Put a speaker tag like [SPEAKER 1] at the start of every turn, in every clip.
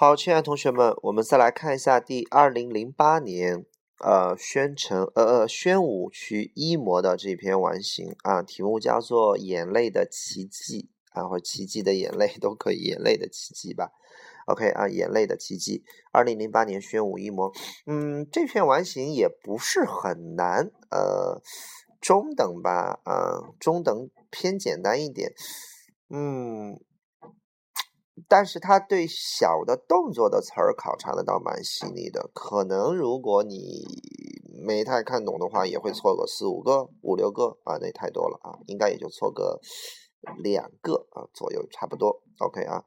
[SPEAKER 1] 好，亲爱的同学们，我们再来看一下第二零零八年，呃，宣城呃呃宣武区一模的这篇完形啊，题目叫做《眼泪的奇迹》啊，或者奇迹的眼泪 都可以，眼泪的奇迹吧。OK 啊，眼泪的奇迹，二零零八年宣武一模，嗯，这篇完形也不是很难，呃，中等吧，啊，中等偏简单一点，嗯。但是他对小的动作的词儿考察的倒蛮细腻的，可能如果你没太看懂的话，也会错个四五个、五六个啊，那太多了啊，应该也就错个两个啊左右，差不多。OK 啊，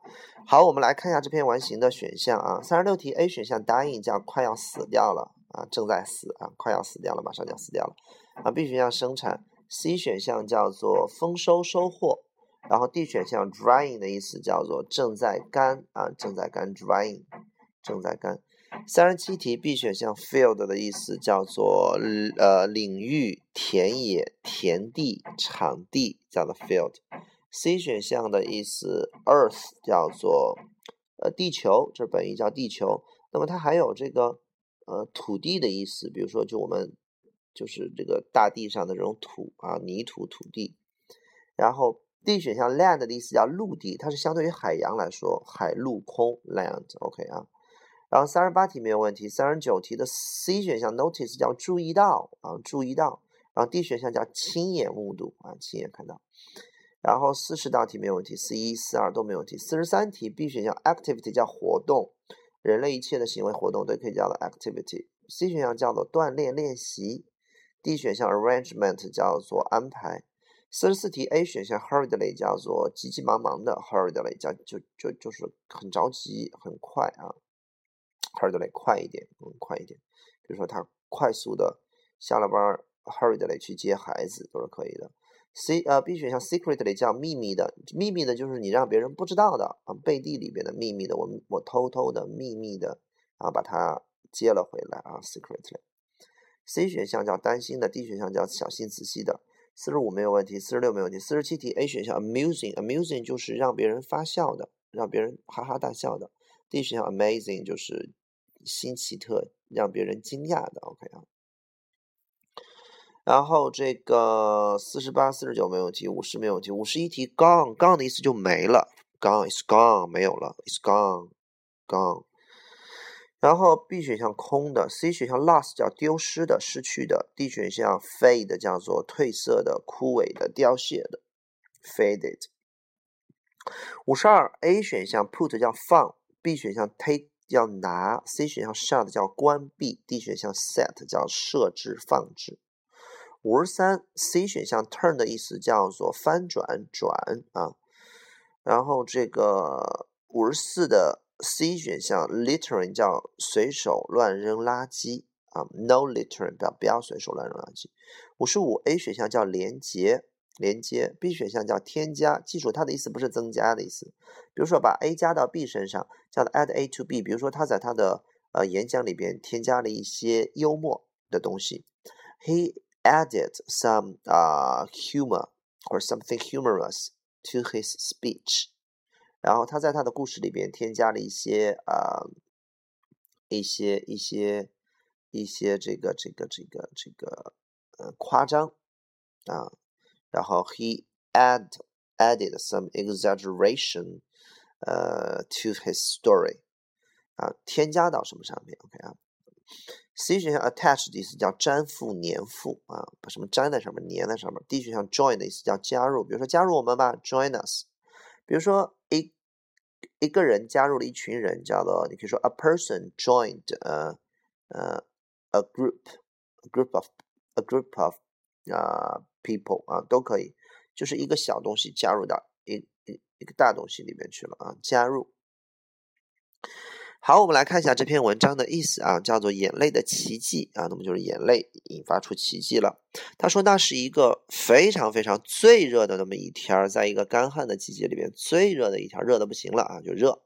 [SPEAKER 1] 好，我们来看一下这篇完形的选项啊，三十六题 A 选项答应叫快要死掉了啊，正在死啊，快要死掉了，马上就要死掉了啊。B 选项生产，C 选项叫做丰收收获。然后 D 选项 drying 的意思叫做正在干啊，正在干 drying，正在干。三十七题 B 选项 field 的意思叫做呃领域、田野、田地、场地叫做 field。C 选项的意思 earth 叫做呃地球，这本意叫地球。那么它还有这个呃土地的意思，比如说就我们就是这个大地上的这种土啊泥土土地，然后。D 选项 land 的意思叫陆地，它是相对于海洋来说，海陆空 land，OK 啊。然后三十八题没有问题，三十九题的 C 选项 notice 叫注意到啊，注意到。然后 D 选项叫亲眼目睹啊，亲眼看到。然后四十道题没有问题，四一、四二都没问题。四十三题 B 选项 activity 叫活动，人类一切的行为活动都可以叫做 activity。C 选项叫做锻炼练习。D 选项 arrangement 叫做安排。四十四题 A 选项 hurriedly 叫做急急忙忙的 hurriedly 叫就就就是很着急很快啊 hurriedly 快一点嗯快一点，比如说他快速的下了班 hurriedly 去接孩子都是可以的。C 呃 B 选项 secretly 叫秘密的秘密的就是你让别人不知道的啊背地里边的秘密的我我偷偷的秘密的啊把它接了回来啊 secretly。C 选项叫担心的 D 选项叫小心仔细的。四十五没有问题，四十六没有问题。四十七题 A 选项 amusing，amusing 就是让别人发笑的，让别人哈哈大笑的。D 选项 amazing 就是新奇特，让别人惊讶的。OK 啊。然后这个四十八、四十九没有问题，五十没有问题。五十一题 gone，gone 的意思就没了，gone is gone 没有了，is gone，gone。然后 B 选项空的，C 选项 lost 叫丢失的、失去的，D 选项 fade 叫做褪色的、枯萎的、凋谢的，faded。五十二 A 选项 put 叫放，B 选项 take 叫拿，C 选项 shut 叫关闭，D 选项 set 叫设置、放置。五十三 C 选项 turn 的意思叫做翻转、转啊。然后这个五十四的。C 选项 littering 叫随手乱扔垃圾啊，no littering 不要不要随手乱扔垃圾。五十五 A 选项叫连接连接，B 选项叫添加，记住它的意思不是增加的意思。比如说把 A 加到 B 身上，叫做 add A to B。比如说他在他的呃演讲里边添加了一些幽默的东西，He added some 啊 humor or something humorous to his speech。然后他在他的故事里边添加了一些啊，一些一些一些这个这个这个这个呃夸张啊，然后 he add added some exaggeration 呃 to his story 啊，添加到什么上面？OK 啊，C 选项 attach 的意思叫粘附、粘附啊，把什么粘在上面、粘在上面。D 选项 join 的意思叫加入，比如说加入我们吧，join us。比如说一一个人加入了一群人，叫做你可以说 a person joined 呃呃 a group，a group of a group of 啊 people 啊都可以，就是一个小东西加入到一一一个大东西里面去了啊，加入。好，我们来看一下这篇文章的意思啊，叫做“眼泪的奇迹”啊，那么就是眼泪引发出奇迹了。他说那是一个非常非常最热的那么一天，在一个干旱的季节里边最热的一天，热的不行了啊，就热。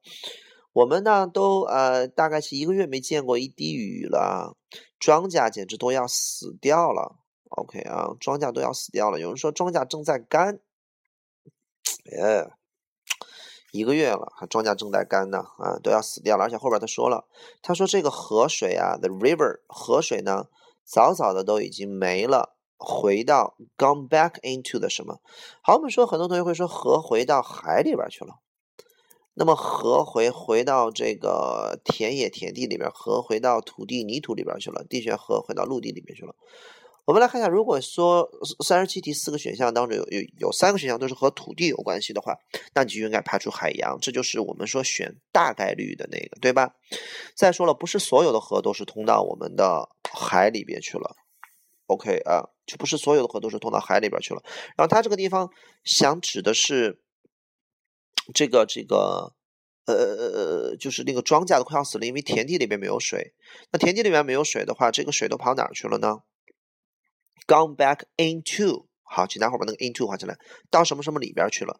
[SPEAKER 1] 我们呢都呃大概是一个月没见过一滴雨了，庄稼简直都要死掉了。OK 啊，庄稼都要死掉了。有人说庄稼正在干，哎。一个月了，还庄稼正在干呢，啊，都要死掉了。而且后边他说了，他说这个河水啊，the river 河水呢，早早的都已经没了，回到 gone back into 的什么？好，我们说很多同学会说河回到海里边去了。那么河回回到这个田野田地里边，河回到土地泥土里边去了，地选河回到陆地里面去了。我们来看一下，如果说三十七题四个选项当中有有有三个选项都是和土地有关系的话，那你就应该排除海洋，这就是我们说选大概率的那个，对吧？再说了，不是所有的河都是通到我们的海里边去了。OK 啊，就不是所有的河都是通到海里边去了。然后它这个地方想指的是。这个这个，呃呃呃，就是那个庄稼都快要死了，因为田地里边没有水。那田地里面没有水的话，这个水都跑哪儿去了呢？Gone back into，好，请大伙把那个 into 画起来，到什么什么里边去了？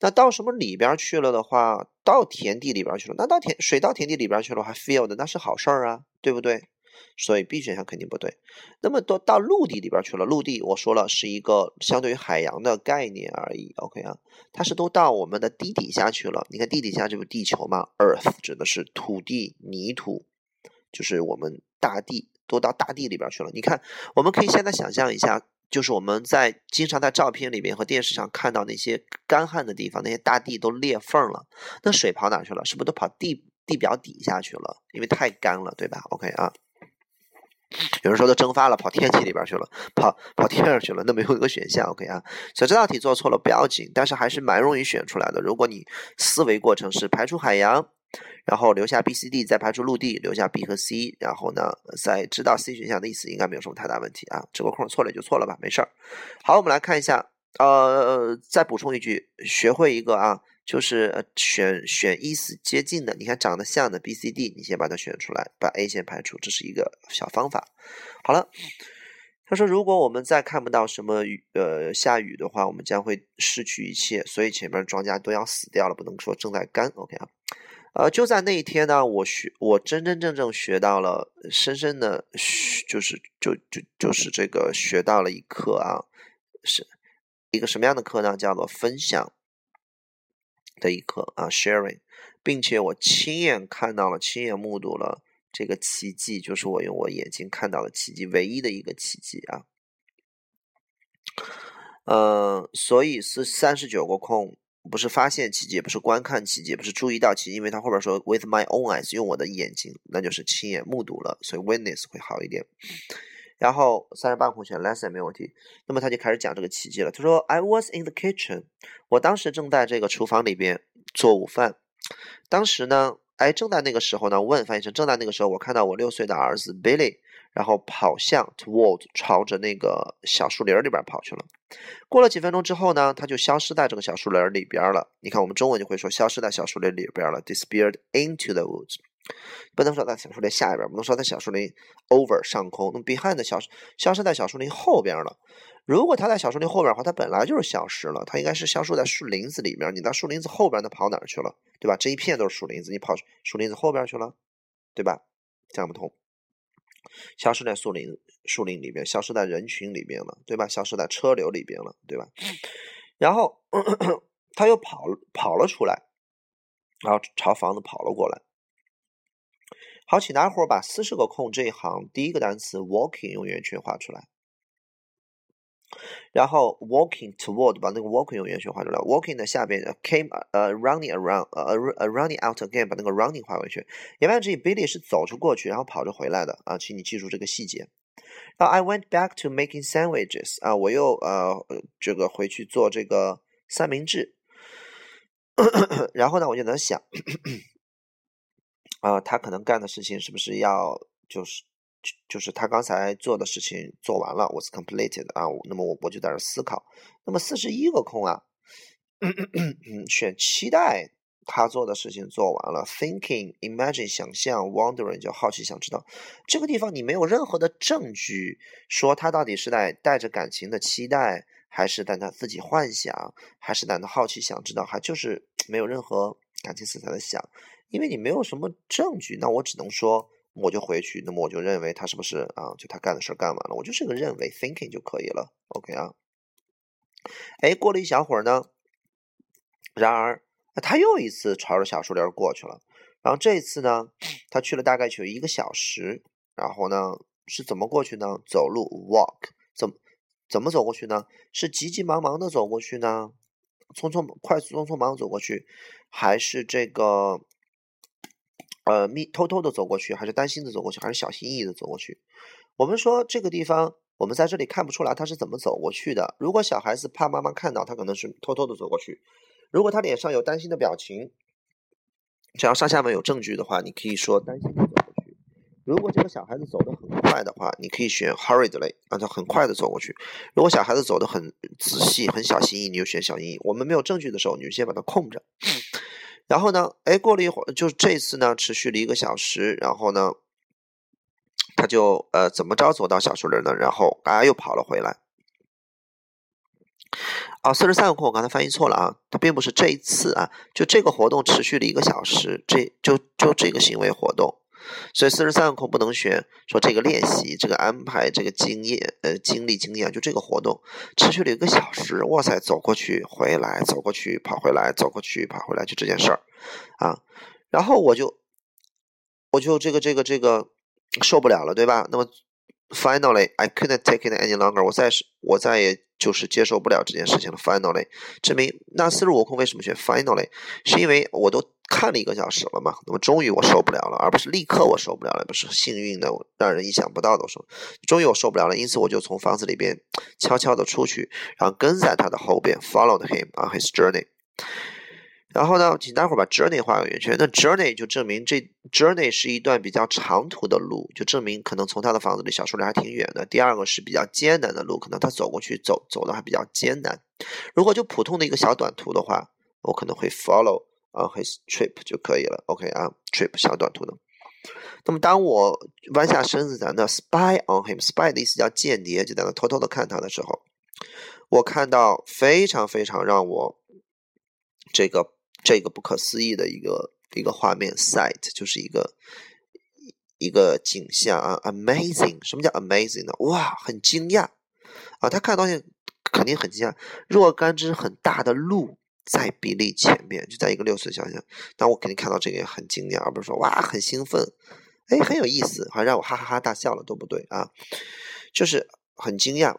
[SPEAKER 1] 那到什么里边去了的话，到田地里边去了。那到田水到田地里边去了，还 field，那是好事儿啊，对不对？所以 B 选项肯定不对。那么都到陆地里边去了，陆地我说了是一个相对于海洋的概念而已。OK 啊，它是都到我们的地底下去了。你看地底下这不地球吗？Earth 指的是土地、泥土，就是我们大地都到大地里边去了。你看，我们可以现在想象一下，就是我们在经常在照片里面和电视上看到那些干旱的地方，那些大地都裂缝了，那水跑哪去了？是不是都跑地地表底下去了？因为太干了，对吧？OK 啊。有人说都蒸发了，跑天气里边去了，跑跑天上去了，那没有一个选项，OK 啊？所以这道题做错了不要紧，但是还是蛮容易选出来的。如果你思维过程是排除海洋，然后留下 B、C、D，再排除陆地，留下 B 和 C，然后呢再知道 C 选项的意思，应该没有什么太大问题啊。这个空错了就错了吧，没事儿。好，我们来看一下，呃，再补充一句，学会一个啊。就是选选意思接近的，你看长得像的 B、C、D，你先把它选出来，把 A 先排除，这是一个小方法。好了，他说如果我们再看不到什么雨，呃，下雨的话，我们将会失去一切，所以前面庄稼都要死掉了，不能说正在干。OK 啊，呃，就在那一天呢，我学，我真真正正学到了，深深的，就是就就就是这个学到了一课啊，是一个什么样的课呢？叫做分享。的一课啊，sharing，并且我亲眼看到了，亲眼目睹了这个奇迹，就是我用我眼睛看到的奇迹，唯一的一个奇迹啊。嗯，所以是三十九个空，不是发现奇迹，也不是观看奇迹，也不是注意到奇迹，因为他后边说 with my own eyes，用我的眼睛，那就是亲眼目睹了，所以 witness 会好一点。然后三十八空选 lesson 没有问题，那么他就开始讲这个奇迹了。他说：“I was in the kitchen，我当时正在这个厨房里边做午饭。当时呢，哎，正在那个时候呢，问翻译成正在那个时候，我看到我六岁的儿子 Billy，然后跑向 toward 朝着那个小树林里边跑去了。过了几分钟之后呢，他就消失在这个小树林里边了。你看我们中文就会说消失在小树林里边了，disappeared into the woods。”不能说在小树林下边，不能说在小树林 over 上空。那么 behind 小消失在小树林后边了。如果它在小树林后边的话，它本来就是消失了，它应该是消失在树林子里面。你到树林子后边，它跑哪儿去了？对吧？这一片都是树林子，你跑树林子后边去了，对吧？讲不通。消失在树林树林里边，消失在人群里边了，对吧？消失在车流里边了，对吧？然后 他又跑跑了出来，然后朝房子跑了过来。好，请大伙儿把四十个空这一行第一个单词 walking 用圆圈画出来，然后 walking toward 把那个 walking 用圆圈画出来。walking 的下边 came 呃 running around 呃 running out again 把那个 running 画回去。言外之意，Billy 是走着过去，然后跑着回来的啊，请你记住这个细节。然后 I went back to making sandwiches 啊，我又呃这个回去做这个三明治。然后呢，我就在想。啊，他可能干的事情是不是要就是就是他刚才做的事情做完了，was completed 啊？那么我我就在这思考。那么四十一个空啊，选期待他做的事情做完了，thinking imagine 想象，wondering 就好奇想知道。这个地方你没有任何的证据说他到底是在带着感情的期待，还是在他自己幻想，还是在他好奇想知道，还就是没有任何感情色彩的想。因为你没有什么证据，那我只能说，我就回去，那么我就认为他是不是啊？就他干的事干完了，我就是个认为，thinking 就可以了，OK 啊？哎，过了一小会儿呢，然而他又一次朝着小树林过去了。然后这一次呢，他去了大概有一个小时。然后呢，是怎么过去呢？走路 walk，怎么怎么走过去呢？是急急忙忙的走过去呢？匆匆快速匆匆忙走过去，还是这个呃密偷偷的走过去，还是担心的走过去，还是小心翼翼的走过去？我们说这个地方，我们在这里看不出来他是怎么走过去的。如果小孩子怕妈妈看到，他可能是偷偷的走过去；如果他脸上有担心的表情，只要上下文有证据的话，你可以说担心的走过去。如果这个小孩子走得很快的话，你可以选 hurriedly，让他很快的走过去。如果小孩子走得很仔细、很小心翼翼，你就选小心翼翼。我们没有证据的时候，你就先把它空着。然后呢，哎，过了一会儿，就是这次呢，持续了一个小时。然后呢，他就呃怎么着走到小树林呢？然后啊又跑了回来。啊，四十三个空，我刚才翻译错了啊，它并不是这一次啊，就这个活动持续了一个小时，这就就这个行为活动，所以四十三个空不能选说这个练习、这个安排、这个经验、呃经历、经验，就这个活动持续了一个小时，哇塞，走过去回来，走过去跑回来，走过去跑回来，就这件事儿啊，然后我就我就这个这个这个受不了了，对吧？那么 finally I couldn't take it any longer，我再我再也。就是接受不了这件事情了。Finally，证明那四十五空为什么选 Finally？是因为我都看了一个小时了嘛？那么终于我受不了了，而不是立刻我受不了了，不是幸运的，让人意想不到的说，终于我受不了了，因此我就从房子里边悄悄的出去，然后跟在他的后边，followed him on his journey。然后呢，请待会儿把 journey 画个圆圈。那 journey 就证明这 journey 是一段比较长途的路，就证明可能从他的房子里小树林还挺远的。第二个是比较艰难的路，可能他走过去走走的还比较艰难。如果就普通的一个小短途的话，我可能会 follow 啊 his trip 就可以了。OK 啊，trip 小短途的。那么当我弯下身子在那 spy on him，spy 的意思叫间谍，就在那偷偷的看他的时候，我看到非常非常让我这个。这个不可思议的一个一个画面，sight 就是一个一个景象啊，amazing。什么叫 amazing 呢？哇，很惊讶啊！他看到东西肯定很惊讶。若干只很大的鹿在比利前面，就在一个六岁小孩，那我肯定看到这个也很惊讶，而不是说哇很兴奋，哎很有意思，好让我哈哈哈大笑了，都不对啊，就是很惊讶。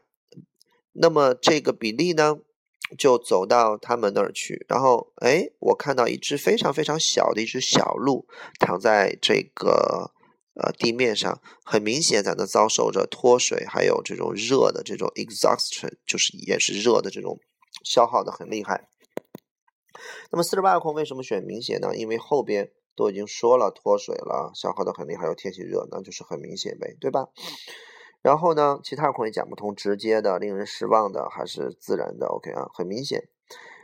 [SPEAKER 1] 那么这个比利呢？就走到他们那儿去，然后哎，我看到一只非常非常小的一只小鹿躺在这个呃地面上，很明显在那遭受着脱水，还有这种热的这种 exhaustion，就是也是热的这种消耗的很厉害。那么四十八个空为什么选明显呢？因为后边都已经说了脱水了，消耗的很厉害，又天气热，那就是很明显呗，对吧？然后呢，其他空也讲不通，直接的、令人失望的，还是自然的？OK 啊，很明显。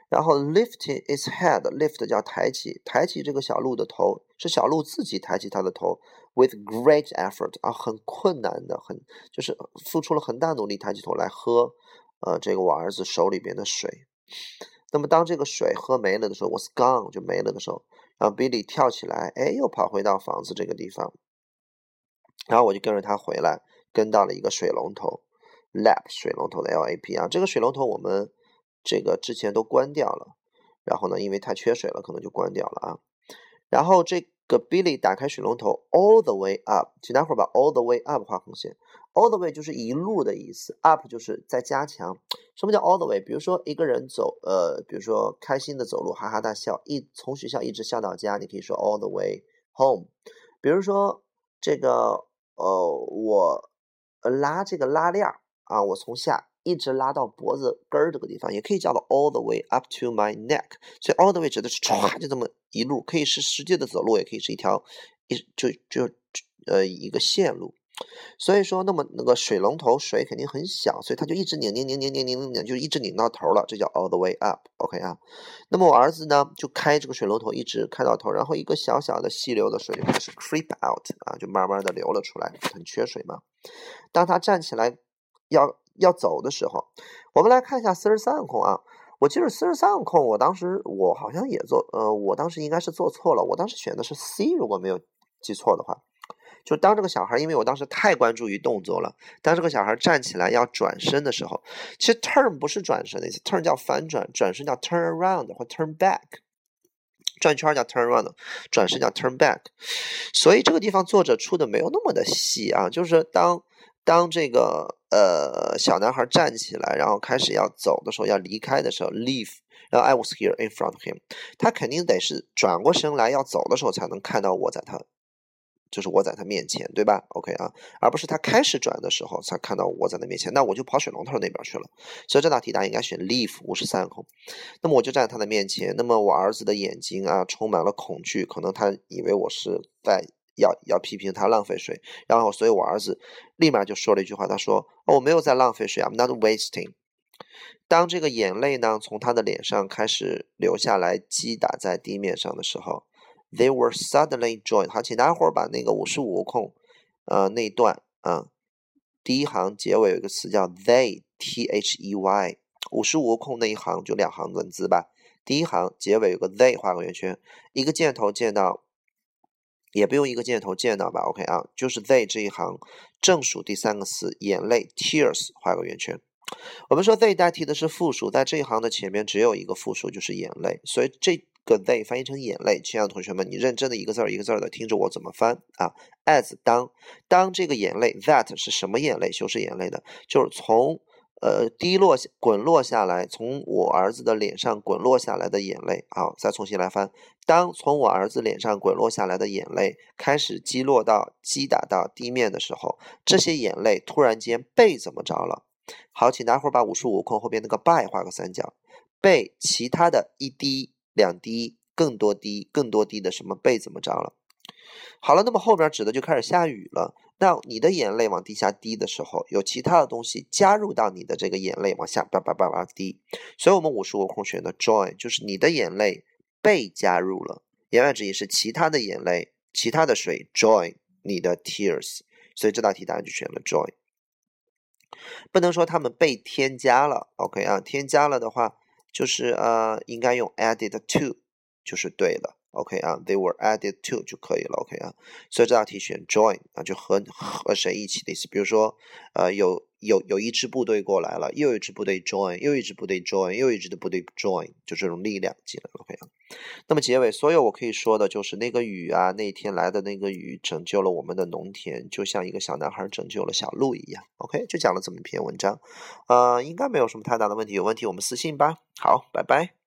[SPEAKER 1] 然后 lifting its head，lift 叫抬起，抬起这个小鹿的头，是小鹿自己抬起它的头，with great effort 啊，很困难的，很就是付出了很大努力抬起头来喝，呃，这个我儿子手里边的水。那么当这个水喝没了的时候，was gone 就没了的时候，然后 Billy 跳起来，哎，又跑回到房子这个地方，然后我就跟着他回来。跟到了一个水龙头，lap 水龙头的 L A P 啊，这个水龙头我们这个之前都关掉了，然后呢，因为太缺水了，可能就关掉了啊。然后这个 Billy 打开水龙头，all the way up，请待会儿把 all the way up 画横线，all the way 就是一路的意思，up 就是在加强。什么叫 all the way？比如说一个人走，呃，比如说开心的走路，哈哈大笑，一从学校一直笑到家，你可以说 all the way home。比如说这个，呃，我。拉这个拉链儿啊，我从下一直拉到脖子根儿这个地方，也可以叫做 all the way up to my neck。所以 all the way 指的是唰就这么一路，可以是实际的走路，也可以是一条一就就呃一个线路。所以说，那么那个水龙头水肯定很小，所以它就一直拧拧拧拧拧拧拧拧，就一直拧到头了，这叫 all the way up。OK 啊，那么我儿子呢，就开这个水龙头一直开到头，然后一个小小的细流的水就开始 creep out 啊，就慢慢的流了出来，很缺水嘛。当他站起来要要走的时候，我们来看一下四十三空啊。我记得四十三空，我当时我好像也做，呃，我当时应该是做错了，我当时选的是 C，如果没有记错的话。就当这个小孩，因为我当时太关注于动作了。当这个小孩站起来要转身的时候，其实 turn 不是转身的意思，turn 叫反转，转身叫 turn around 或 turn back。转圈叫 turn around，转身叫 turn back。所以这个地方作者出的没有那么的细啊，就是当当这个呃小男孩站起来，然后开始要走的时候，要离开的时候，leave，然后 I was here in front of him，他肯定得是转过身来要走的时候才能看到我在他。就是我在他面前，对吧？OK 啊，而不是他开始转的时候才看到我在他面前，那我就跑水龙头那边去了。所以这道题答案应该选 leave 五十三空。那么我就站在他的面前，那么我儿子的眼睛啊充满了恐惧，可能他以为我是在要要批评他浪费水，然后所以我儿子立马就说了一句话，他说：“哦，我没有在浪费水，I'm not wasting。”当这个眼泪呢从他的脸上开始流下来，击打在地面上的时候。They were suddenly joined。好，请大家伙儿把那个五十五空，呃，那一段啊，第一行结尾有一个词叫 they，t h e y。五十五空那一行就两行文字吧。第一行结尾有个 they，画个圆圈，一个箭头箭到，也不用一个箭头箭到吧？OK 啊，就是 they 这一行正数第三个词眼泪 tears，画个圆圈。我们说 they 代替的是复数，在这一行的前面只有一个复数，就是眼泪，所以这。个 they 翻译成眼泪，亲爱的同学们，你认真的一个字儿一个字儿的听着我怎么翻啊？as 当当这个眼泪 that 是什么眼泪？修饰眼泪的，就是从呃滴落滚落下来，从我儿子的脸上滚落下来的眼泪。好，再重新来翻。当从我儿子脸上滚落下来的眼泪开始击落到击打到地面的时候，这些眼泪突然间被怎么着了？好，请大伙儿把五十五空后边那个 by 画个三角，被其他的一滴。两滴，更多滴，更多滴的什么被怎么着了？好了，那么后边指的就开始下雨了。那你的眼泪往地下滴的时候，有其他的东西加入到你的这个眼泪往下叭叭叭叭滴。所以我们五十五空选的 join，就是你的眼泪被加入了。言外之意是其他的眼泪，其他的水 join 你的 tears。所以这道题答案就选了 join。不能说他们被添加了，OK 啊？添加了的话。就是呃，应该用 added to 就是对的，OK 啊，they were added to 就可以了，OK 啊，所以这道题选 join 啊，就和和谁一起的意思。比如说，呃，有有有一支部队过来了，又一支部队 join，又一支部队 join，又一支的部队 join，就这种力量进来了，OK 啊。那么结尾，所有我可以说的就是那个雨啊，那天来的那个雨拯救了我们的农田，就像一个小男孩拯救了小鹿一样，OK，就讲了这么一篇文章，呃，应该没有什么太大的问题，有问题我们私信吧。好，拜拜。